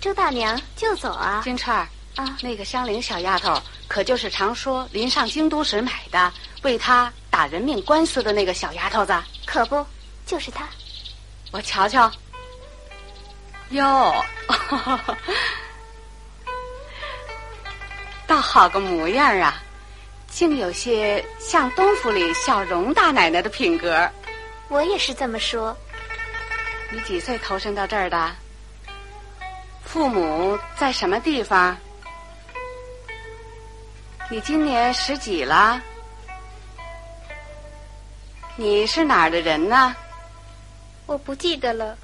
周大娘就走啊！金钏儿啊，那个香菱小丫头，可就是常说临上京都时买的，为他打人命官司的那个小丫头子。可不，就是她。我瞧瞧。哟，倒好个模样啊，竟有些像东府里小荣大奶奶的品格。我也是这么说。你几岁投身到这儿的？父母在什么地方？你今年十几了？你是哪儿的人呢？我不记得了。